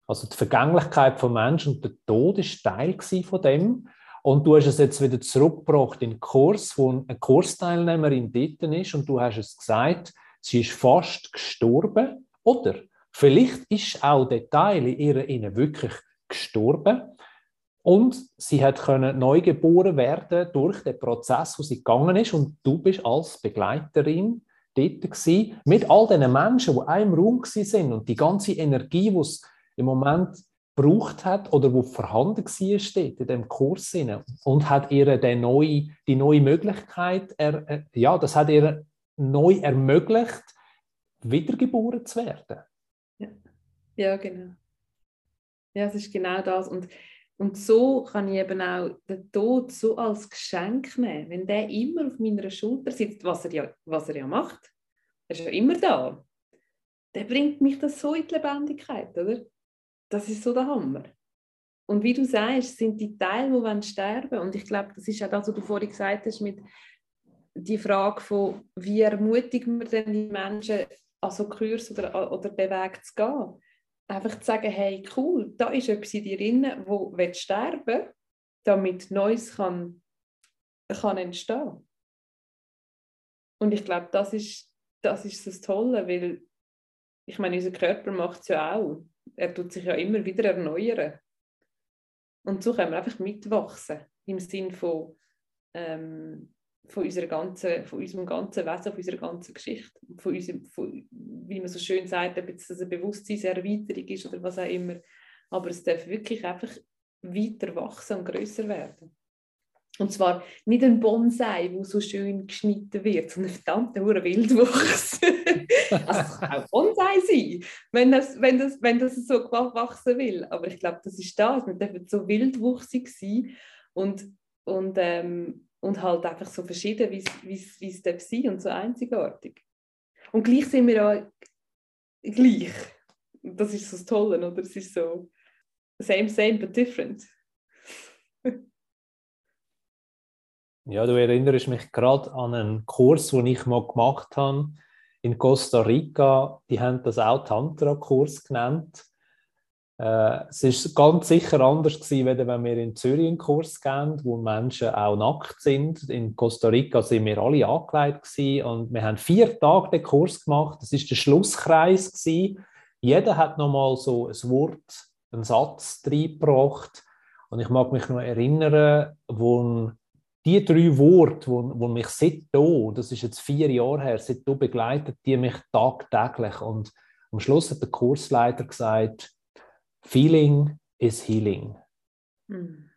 also die Vergänglichkeit von Menschen und der Tod ist Teil von dem. Und du hast es jetzt wieder zurückgebracht in den Kurs, wo eine Kursteilnehmerin dort ist und du hast es gesagt, sie ist fast gestorben. Oder vielleicht ist auch der Teil in ihrer Innen wirklich gestorben. Und sie hat können neu geboren werden durch den Prozess, wo sie gegangen ist. Und du bist als Begleiterin dort gewesen, mit all diesen Menschen, die einem Raum sind und die ganze Energie, die es im Moment gebraucht hat oder wo vorhanden war, steht in dem Kurs und hat ihr neue, die neue Möglichkeit, er, ja, das hat ihr neu ermöglicht, wiedergeboren zu werden. Ja, genau. Ja, es ist genau das. Und, und so kann ich eben auch den Tod so als Geschenk nehmen. Wenn der immer auf meiner Schulter sitzt, was er ja, was er ja macht, er ist ja immer da, der bringt mich das so in die Lebendigkeit, oder? Das ist so der Hammer. Und wie du sagst, sind die Teile, die sterben. Und ich glaube, das ist auch das, was du vorhin gesagt hast, mit die Frage von, wie ermutigen wir denn die Menschen, an so Kurs oder, oder den Weg zu gehen. Einfach zu sagen, hey, cool, da ist etwas in dir drin, wo sterben will, damit Neues kann, kann entstehen. Und ich glaube, das ist das ist das Tolle, weil ich meine, unser Körper macht es ja auch. Er tut sich ja immer wieder erneuern. Und so können wir einfach mitwachsen im Sinn von, ähm, von, unserer ganzen, von unserem ganzen Wesen, von unserer ganzen Geschichte, von unserem, von, wie man so schön sagt, ob es eine Bewusstseinserweiterung ist oder was auch immer. Aber es darf wirklich einfach weiter wachsen und größer werden. Und zwar nicht ein Bonsai, wo so schön geschnitten wird, sondern ein verdammter hoher Wildwuchs. <laughs> also es kann auch Bonsai sein, wenn das, wenn das, wenn das so wachsen will. Aber ich glaube, das ist das. Man darf so wildwuchsig sein und, und, ähm, und halt einfach so verschieden, wie es darf sein und so einzigartig. Und gleich sind wir auch gleich. Das ist so das Tolle, oder? Es ist so same, same, but different. <laughs> Ja, du erinnerst mich gerade an einen Kurs, den ich mal gemacht habe in Costa Rica. Die haben das auch Tantra-Kurs genannt. Äh, es ist ganz sicher anders gewesen, wenn wir in Zürich einen Kurs gehen, wo Menschen auch nackt sind. In Costa Rica sind wir alle angelegt gewesen und wir haben vier Tage den Kurs gemacht. Das ist der Schlusskreis gewesen. Jeder hat noch mal so ein Wort, einen Satz reingebracht. Und ich mag mich noch erinnern, wo die drei Worte, wo, wo mich seitdem, das ist jetzt vier Jahre her, seitdem begleitet die mich tagtäglich. Und am Schluss hat der Kursleiter gesagt, Feeling is Healing. Mhm.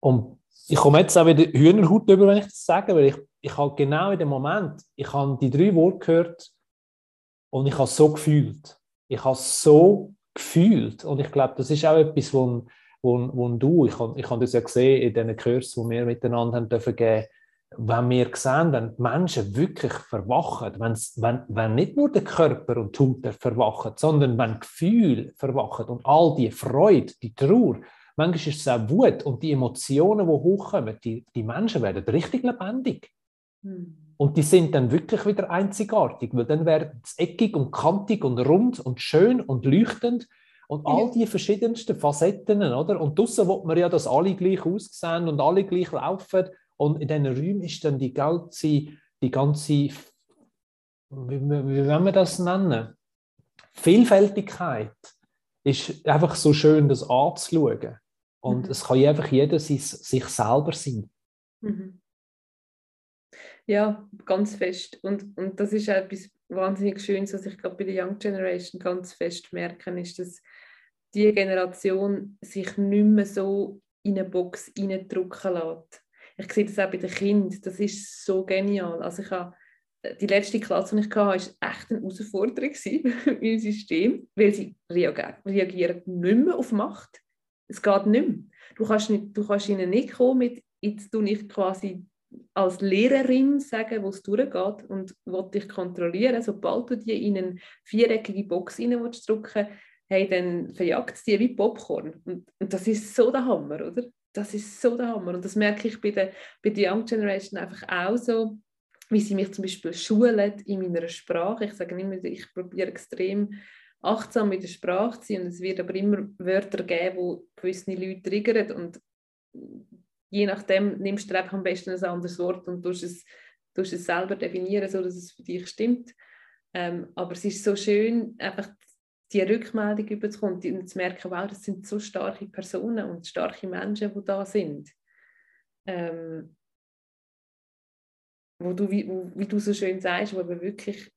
Und ich komme jetzt auch wieder Hühnerhaut über, wenn ich das sage, weil ich, ich habe genau in dem Moment, ich habe die drei Worte gehört und ich habe so gefühlt. Ich habe es so gefühlt. Und ich glaube, das ist auch etwas, wo wo, wo du, ich habe ich hab das ja gesehen in diesen Kursen, die wir miteinander haben dürfen geben, wenn wir sehen, wenn die Menschen wirklich verwachen, wenn, wenn nicht nur der Körper und die Haut verwachen, sondern wenn Gefühl verwachen und all die Freude, die Trauer, manchmal ist es auch Wut und die Emotionen, die hochkommen, die, die Menschen werden richtig lebendig. Hm. Und die sind dann wirklich wieder einzigartig, weil dann werden es eckig und kantig und rund und schön und leuchtend und all die verschiedensten Facetten, oder? Und draussen will man ja, dass alle gleich aussehen und alle gleich laufen. Und in diesen Räumen ist dann die ganze, die ganze wie, wie wollen wir das nennen? Vielfältigkeit ist einfach so schön, das anzuschauen. Und mhm. es kann einfach jeder sich, sich selber sein. Mhm. Ja, ganz fest. Und, und das ist etwas wahnsinnig Schönes, was ich glaube bei der Young Generation ganz fest merke, ist, dass die Generation sich nicht mehr so in eine Box reindrücken lässt. Ich sehe das auch bei den Kindern, das ist so genial. Also ich habe, die letzte Klasse, die ich hatte, war echt eine Herausforderung <laughs> im System, weil sie reagieren nicht mehr auf Macht. Es geht nicht mehr. Du kannst, nicht, du kannst ihnen nicht kommen mit, jetzt tue ich quasi als Lehrerin sagen, wo es durchgeht und dich kontrollieren. Sobald du die in eine viereckige Box drücken hey, dann verjagt es die wie Popcorn. Und, und, das ist so der Hammer, oder? Das ist so der Hammer. Und das merke ich bei der, bei der Young Generation einfach auch so, wie sie mich zum Beispiel schulen in meiner Sprache. Ich sage immer, ich probiere extrem achtsam mit der Sprache zu sein und es wird aber immer Wörter geben, wo gewisse Leute triggern und je nachdem nimmst du einfach am besten ein anderes Wort und tust es, tust es selber definieren, sodass es für dich stimmt. Ähm, aber es ist so schön, einfach die Rückmeldung überzukommen und zu merken, wow, das sind so starke Personen und starke Menschen, die da sind. Ähm, wo du, wie, wie du so schön sagst, die aber wirklich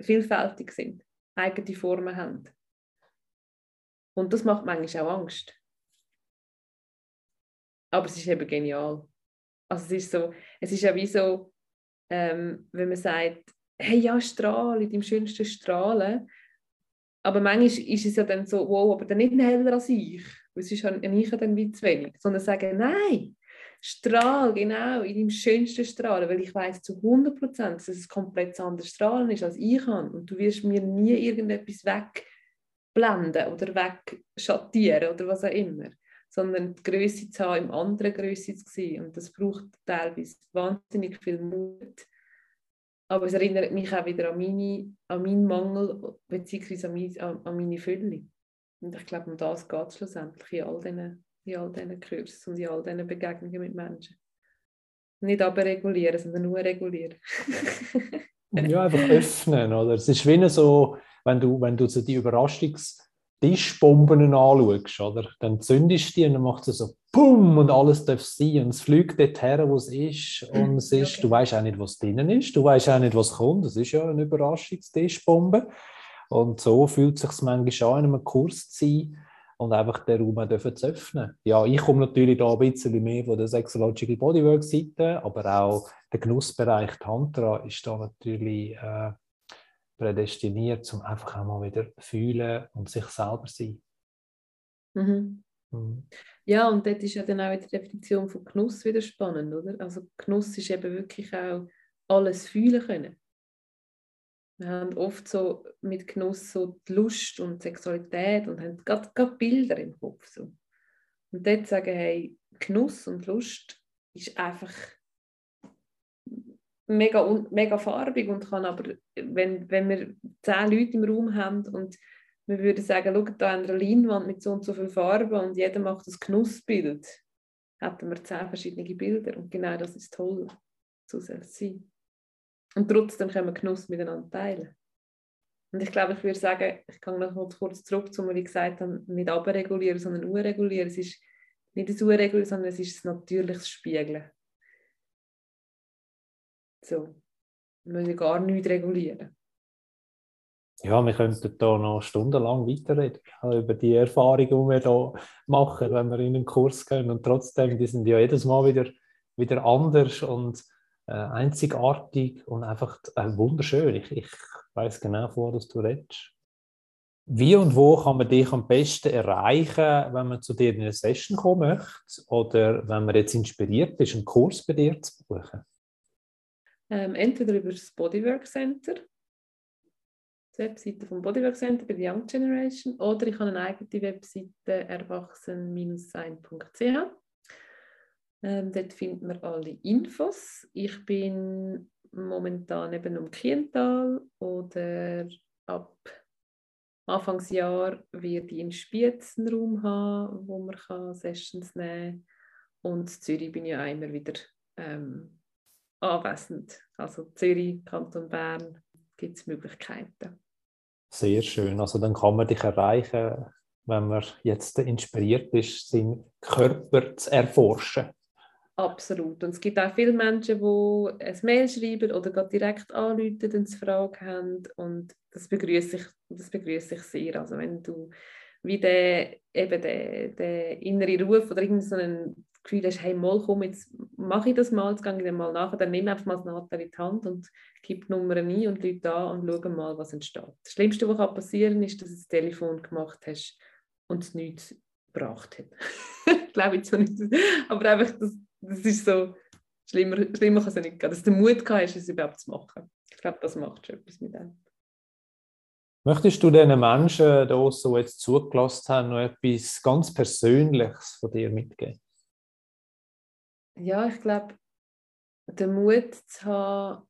vielfältig sind, eigene Formen haben. Und das macht manchmal auch Angst. Aber es ist eben genial. Also es ist so, es ist ja wie so, ähm, wenn man sagt, hey ja, strahle, deinem schönsten Strahlen, aber manchmal ist es ja dann so, wow, aber dann nicht heller als ich. Es ist ich dann wie zu wenig. Sondern sagen, nein, strahl genau in deinem schönsten Strahlen, weil ich weiß zu 100 Prozent, dass es komplett anders Strahlen ist, als ich kann. Und du wirst mir nie irgendetwas wegblenden oder wegschattieren oder was auch immer. Sondern die Größe zu haben, im anderen Größe zu sehen. Und das braucht teilweise wahnsinnig viel Mut aber es erinnert mich auch wieder an, meine, an meinen Mangel bzw. An, an, meine Fülle. Und ich glaube, um das geht es schlussendlich in all diesen, in all diesen Kursen und in all diesen Begegnungen mit Menschen. Nicht aber regulieren, sondern nur regulieren. <laughs> ja, einfach <laughs> öffnen. Oder? Es ist wie so, wenn du, wenn du so die Überraschungs- Tischbomben anschaust, oder? dann zündest du die und dann macht es so Pum und alles darf sein und es fliegt dort her, wo es ist und es ist, okay. du weißt auch nicht, was drinnen ist, du weißt auch nicht, was kommt, es ist ja eine Überraschungstischbombe und so fühlt es sich manchmal an, in einem Kurs zu sein und einfach den Raum dürfen zu öffnen. Ja, ich komme natürlich da ein bisschen mehr von der Sexological Bodywork-Seite, aber auch der Genussbereich Tantra ist da natürlich äh, prädestiniert, um einfach einmal wieder fühlen und sich selber sein. Mhm. Mhm. Ja, und dort ist ja dann auch die Definition von Genuss wieder spannend, oder? Also Genuss ist eben wirklich auch alles fühlen können. Wir haben oft so mit Genuss so die Lust und Sexualität und haben gerade, gerade Bilder im Kopf. So. Und dort sagen, hey, Genuss und Lust ist einfach mega, mega farbig und kann aber, wenn, wenn wir zehn Leute im Raum haben und wir würden sagen, schau da an einer Leinwand mit so und so viel Farbe und jeder macht das Genussbild, hätten wir zehn verschiedene Bilder und genau das ist toll, es sein. Und trotzdem können wir Genuss miteinander teilen. Und ich glaube, ich würde sagen, ich kann noch kurz zurück zu was ich gesagt habe, nicht abregulieren, sondern urregulieren. Es ist nicht das Urregulieren, sondern es ist das natürliches Spiegeln. So. Wir müssen gar nichts regulieren. Ja, wir könnten da noch stundenlang weiterreden über die Erfahrungen, die wir hier machen, wenn wir in einen Kurs gehen. Und trotzdem, die sind ja jedes Mal wieder, wieder anders und äh, einzigartig und einfach äh, wunderschön. Ich, ich weiß genau, vor dass du redest. Wie und wo kann man dich am besten erreichen, wenn man zu dir in eine Session kommen möchte oder wenn man jetzt inspiriert ist, einen Kurs bei dir zu buchen? Ähm, entweder über das Bodywork Center, die Webseite vom Bodywork Center bei der Young Generation, oder ich habe eine eigene Webseite erwachsen-sein.ch. Ähm, dort findet man alle Infos. Ich bin momentan eben um Kiental oder ab Anfangsjahr werde ich einen Raum haben, wo man Sessions nehmen kann. Und in Zürich bin ich auch immer wieder ähm, anwesend. Also Zürich, Kanton Bern, gibt es Möglichkeiten. Sehr schön. Also dann kann man dich erreichen wenn man jetzt inspiriert ist, seinen Körper zu erforschen. Absolut. Und es gibt auch viele Menschen, die ein Mail schreiben oder direkt anrufen, sie Fragen haben. Und das begrüße ich, das begrüße ich sehr. Also wenn du wie der, eben der, der innere Ruf oder ein Gefühl hast, hey, mal komm, jetzt mache ich das mal, jetzt gehe ich dann mal nach, dann nimm einfach mal das Nadel in die Hand und gib die Nummer ein und Leute an und schau mal, was entsteht. Das Schlimmste, was passieren kann, ist, dass du das Telefon gemacht hast und es nichts gebracht hat. <laughs> Glaube ich so nicht. Aber einfach, das, das ist so, schlimmer, schlimmer kann es nicht gehen. Dass du den Mut hast, es überhaupt zu machen. Ich glaube, das macht schon etwas mit dem. Möchtest du diesen Menschen, die so jetzt zugelassen haben, noch etwas ganz Persönliches von dir mitgeben? Ja, ich glaube, den Mut zu haben,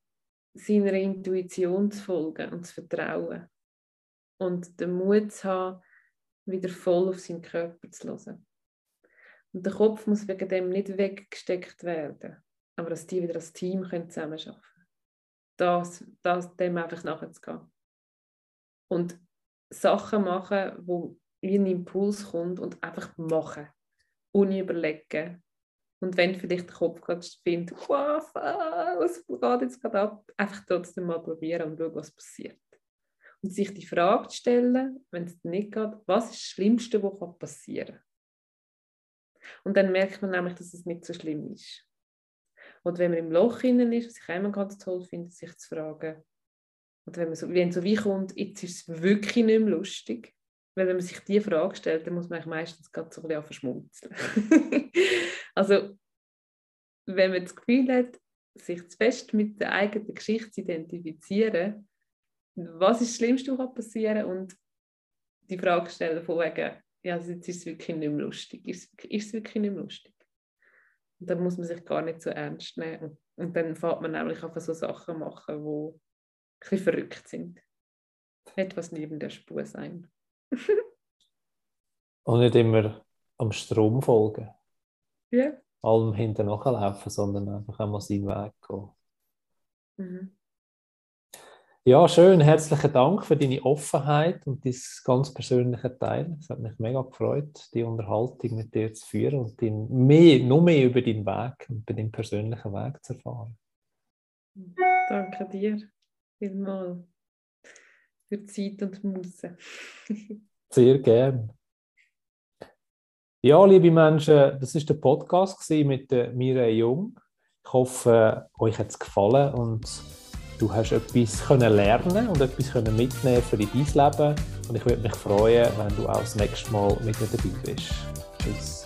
seiner Intuition zu folgen und zu vertrauen. Und den Mut zu haben, wieder voll auf seinen Körper zu hören. Und der Kopf muss wegen dem nicht weggesteckt werden, aber dass die wieder als Team können zusammenarbeiten können. Das, das, dem einfach nachzugehen und Sachen machen, wo wie ein Impuls kommt und einfach machen, ohne überlegen. Und wenn vielleicht der Kopf gerade findet, wow, was geht jetzt gerade ab, einfach trotzdem mal probieren und schauen, was passiert. Und sich die Frage stellen, wenn es nicht geht, was ist das Schlimmste, was passieren kann. Und dann merkt man nämlich, dass es nicht so schlimm ist. Und wenn man im Loch innen ist, was ich immer ganz toll finde, sich zu fragen, oder wenn man so, wenn so wie kommt, jetzt ist es wirklich nicht mehr lustig. Wenn man sich diese Frage stellt, dann muss man meistens gerade so ein bisschen verschmutzeln. <laughs> also, wenn man das Gefühl hat, sich zu fest mit der eigenen Geschichte zu identifizieren, was ist das Schlimmste, was passieren und die Frage stellen von wegen, ja, also jetzt ist es wirklich nicht mehr lustig. Ist, ist es wirklich nicht mehr lustig? Und dann muss man sich gar nicht so ernst nehmen. Und, dann fängt man nämlich auf so Sachen machen, die bisschen verrückt sind. Etwas neben der Spur sein. <laughs> Und nicht immer am Strom folgen. Ja. Allem hinten nachlaufen, sondern einfach einmal seinen Weg gehen. Mhm. Ja, schön. Herzlichen Dank für deine Offenheit und dein ganz persönliche Teil. Es hat mich mega gefreut, die Unterhaltung mit dir zu führen und den mehr, noch mehr über deinen Weg und über deinen persönlichen Weg zu erfahren. Danke dir vielmals für Zeit und Muße. <laughs> Sehr gern. Ja, liebe Menschen, das ist der Podcast mit Mireille Jung. Ich hoffe, euch hat es gefallen und du hast etwas können lernen und etwas können mitnehmen für dein Leben. Und ich würde mich freuen, wenn du auch das nächste Mal mit mir dabei bist. Tschüss.